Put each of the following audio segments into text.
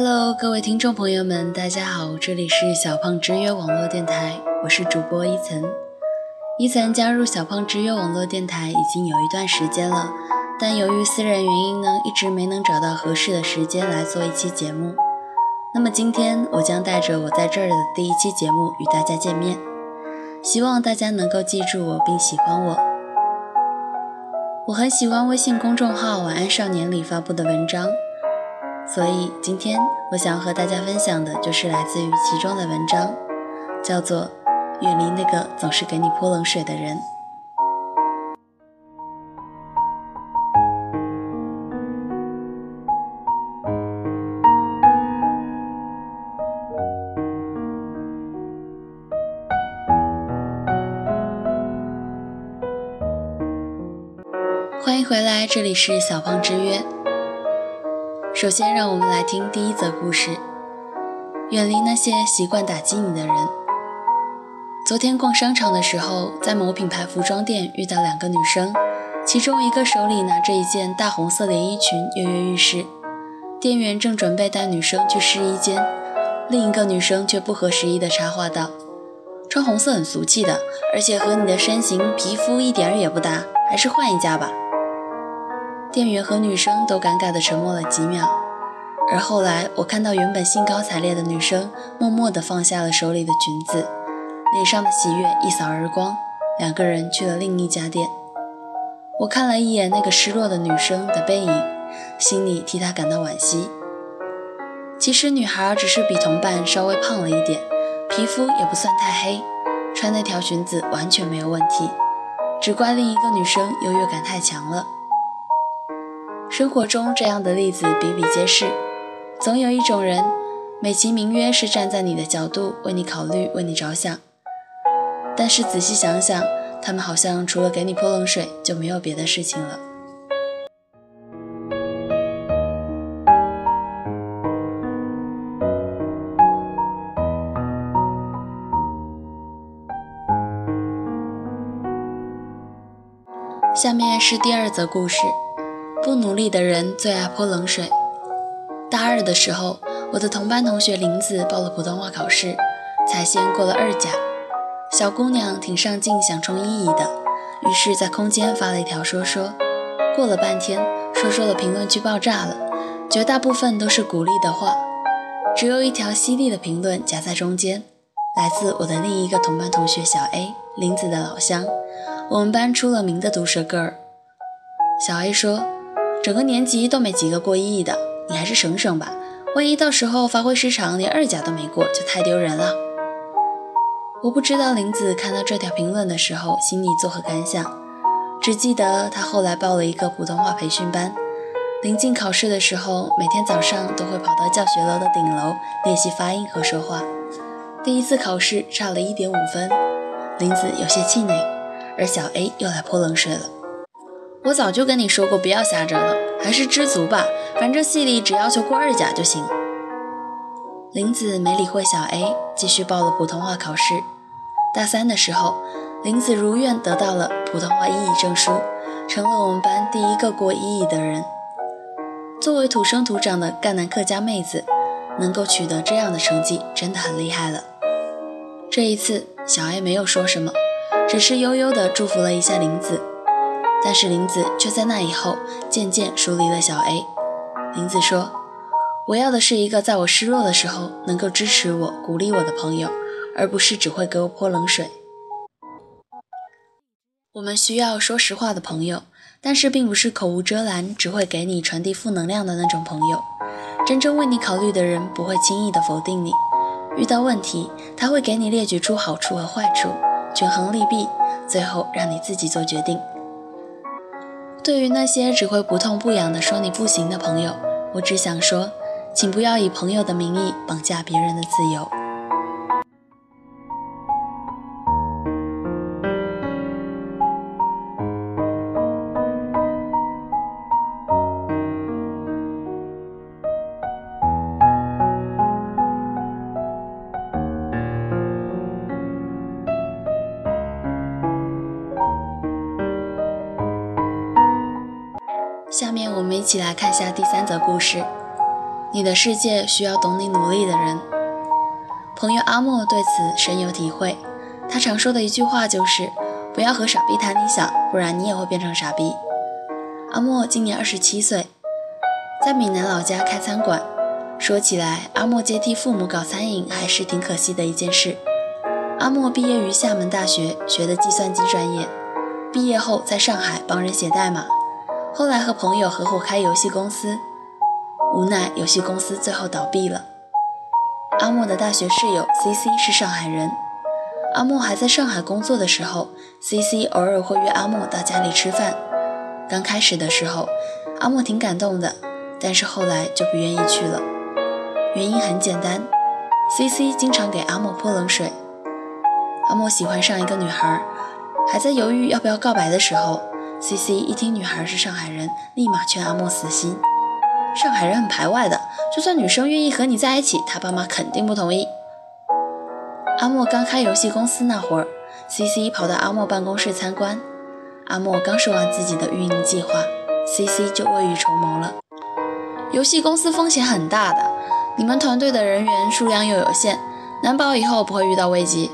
Hello，各位听众朋友们，大家好，这里是小胖之约网络电台，我是主播伊岑。伊岑加入小胖之约网络电台已经有一段时间了，但由于私人原因呢，一直没能找到合适的时间来做一期节目。那么今天我将带着我在这儿的第一期节目与大家见面，希望大家能够记住我并喜欢我。我很喜欢微信公众号“晚安少年”里发布的文章。所以今天我想要和大家分享的就是来自于其中的文章，叫做《远离那个总是给你泼冷水的人》。欢迎回来，这里是小胖之约。首先，让我们来听第一则故事：远离那些习惯打击你的人。昨天逛商场的时候，在某品牌服装店遇到两个女生，其中一个手里拿着一件大红色连衣裙，跃跃欲试。店员正准备带女生去试衣间，另一个女生却不合时宜地插话道：“穿红色很俗气的，而且和你的身形、皮肤一点也不搭，还是换一家吧。”店员和女生都尴尬地沉默了几秒，而后来我看到原本兴高采烈的女生默默地放下了手里的裙子，脸上的喜悦一扫而光。两个人去了另一家店。我看了一眼那个失落的女生的背影，心里替她感到惋惜。其实女孩只是比同伴稍微胖了一点，皮肤也不算太黑，穿那条裙子完全没有问题，只怪另一个女生优越感太强了。生活中这样的例子比比皆是，总有一种人，美其名曰是站在你的角度为你考虑、为你着想，但是仔细想想，他们好像除了给你泼冷水就没有别的事情了。下面是第二则故事。不努力的人最爱泼冷水。大二的时候，我的同班同学林子报了普通话考试，才先过了二甲。小姑娘挺上进，想冲一乙的，于是，在空间发了一条说说。过了半天，说说的评论区爆炸了，绝大部分都是鼓励的话，只有一条犀利的评论夹在中间，来自我的另一个同班同学小 A，林子的老乡，我们班出了名的毒舌 girl。小 A 说。整个年级都没几个过一亿的，你还是省省吧，万一到时候发挥失常，连二甲都没过，就太丢人了。我不知道林子看到这条评论的时候心里作何感想，只记得他后来报了一个普通话培训班，临近考试的时候，每天早上都会跑到教学楼的顶楼练习发音和说话。第一次考试差了一点五分，林子有些气馁，而小 A 又来泼冷水了。我早就跟你说过，不要瞎整了，还是知足吧。反正系里只要求过二甲就行。林子没理会小 A，继续报了普通话考试。大三的时候，林子如愿得到了普通话一乙证书，成了我们班第一个过一乙的人。作为土生土长的赣南客家妹子，能够取得这样的成绩，真的很厉害了。这一次，小 A 没有说什么，只是悠悠地祝福了一下林子。但是林子却在那以后渐渐疏离了小 A。林子说：“我要的是一个在我失落的时候能够支持我、鼓励我的朋友，而不是只会给我泼冷水。我们需要说实话的朋友，但是并不是口无遮拦、只会给你传递负能量的那种朋友。真正为你考虑的人不会轻易的否定你，遇到问题他会给你列举出好处和坏处，权衡利弊，最后让你自己做决定。”对于那些只会不痛不痒的说你不行的朋友，我只想说，请不要以朋友的名义绑架别人的自由。我们一起来看一下第三则故事。你的世界需要懂你努力的人。朋友阿莫对此深有体会，他常说的一句话就是：“不要和傻逼谈理想，不然你也会变成傻逼。”阿莫今年二十七岁，在闽南老家开餐馆。说起来，阿莫接替父母搞餐饮还是挺可惜的一件事。阿莫毕业于厦门大学，学的计算机专业。毕业后在上海帮人写代码，后来和朋友合伙开游戏公司，无奈游戏公司最后倒闭了。阿莫的大学室友 C C 是上海人。阿莫还在上海工作的时候，C C 偶尔会约阿莫到家里吃饭。刚开始的时候，阿莫挺感动的，但是后来就不愿意去了。原因很简单，C C 经常给阿莫泼冷水。阿莫喜欢上一个女孩，还在犹豫要不要告白的时候，C C 一听女孩是上海人，立马劝阿莫死心。上海人很排外的，就算女生愿意和你在一起，他爸妈肯定不同意。阿莫刚开游戏公司那会儿，C C 跑到阿莫办公室参观。阿莫刚说完自己的运营计划，C C 就未雨绸缪了。游戏公司风险很大的，你们团队的人员数量又有限，难保以后不会遇到危机。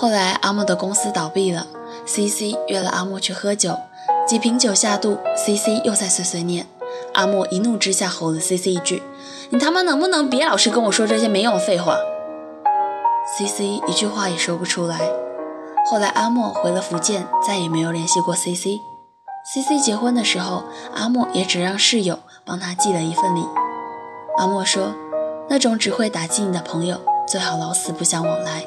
后来阿莫的公司倒闭了，C C 约了阿莫去喝酒，几瓶酒下肚，C C 又在碎碎念。阿莫一怒之下吼了 C C 一句：“你他妈能不能别老是跟我说这些没用的废话？”C C 一句话也说不出来。后来阿莫回了福建，再也没有联系过 C C。C C 结婚的时候，阿莫也只让室友帮他寄了一份礼。阿莫说：“那种只会打击你的朋友，最好老死不相往来。”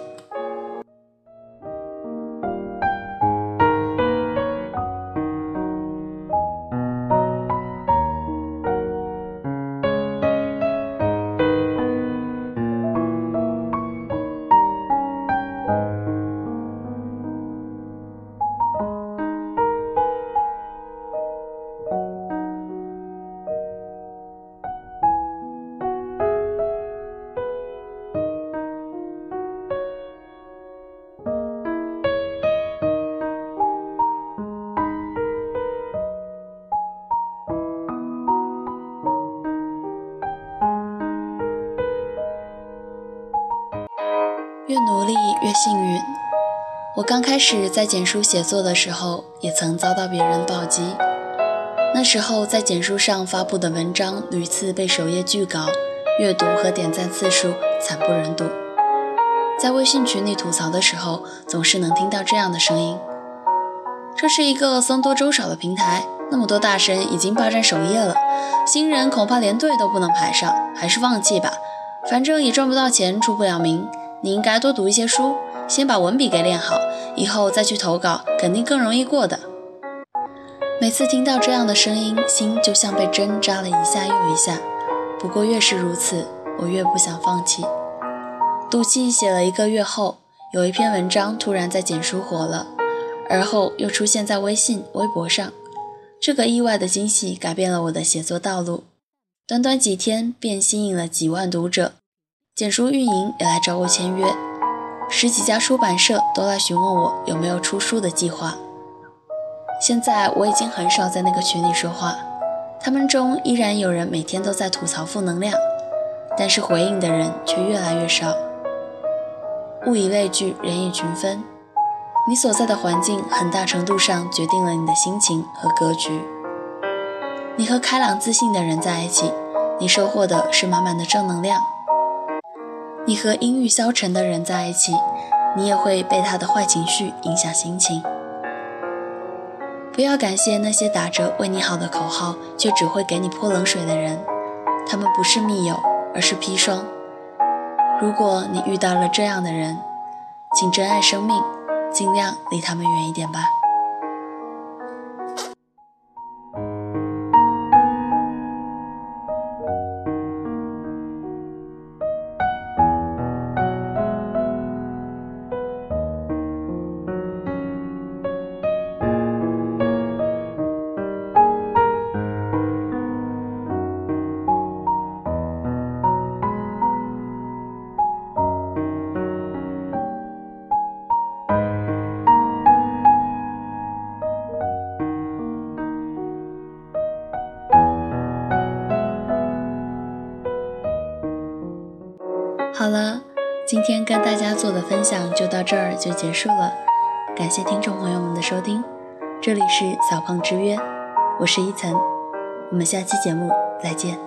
越努力越幸运。我刚开始在简书写作的时候，也曾遭到别人暴击。那时候在简书上发布的文章屡次被首页拒稿，阅读和点赞次数惨不忍睹。在微信群里吐槽的时候，总是能听到这样的声音：“这是一个僧多粥少的平台，那么多大神已经霸占首页了，新人恐怕连队都不能排上，还是放弃吧，反正也赚不到钱，出不了名。”你应该多读一些书，先把文笔给练好，以后再去投稿，肯定更容易过的。每次听到这样的声音，心就像被针扎了一下又一下。不过越是如此，我越不想放弃。赌气写了一个月后，有一篇文章突然在简书火了，而后又出现在微信、微博上。这个意外的惊喜改变了我的写作道路，短短几天便吸引了几万读者。简书运营也来找我签约，十几家出版社都来询问我有没有出书的计划。现在我已经很少在那个群里说话，他们中依然有人每天都在吐槽负能量，但是回应的人却越来越少。物以类聚，人以群分，你所在的环境很大程度上决定了你的心情和格局。你和开朗自信的人在一起，你收获的是满满的正能量。你和阴郁消沉的人在一起，你也会被他的坏情绪影响心情。不要感谢那些打着为你好的口号，却只会给你泼冷水的人，他们不是密友，而是砒霜。如果你遇到了这样的人，请珍爱生命，尽量离他们远一点吧。好了，今天跟大家做的分享就到这儿就结束了，感谢听众朋友们的收听，这里是小胖之约，我是依晨，我们下期节目再见。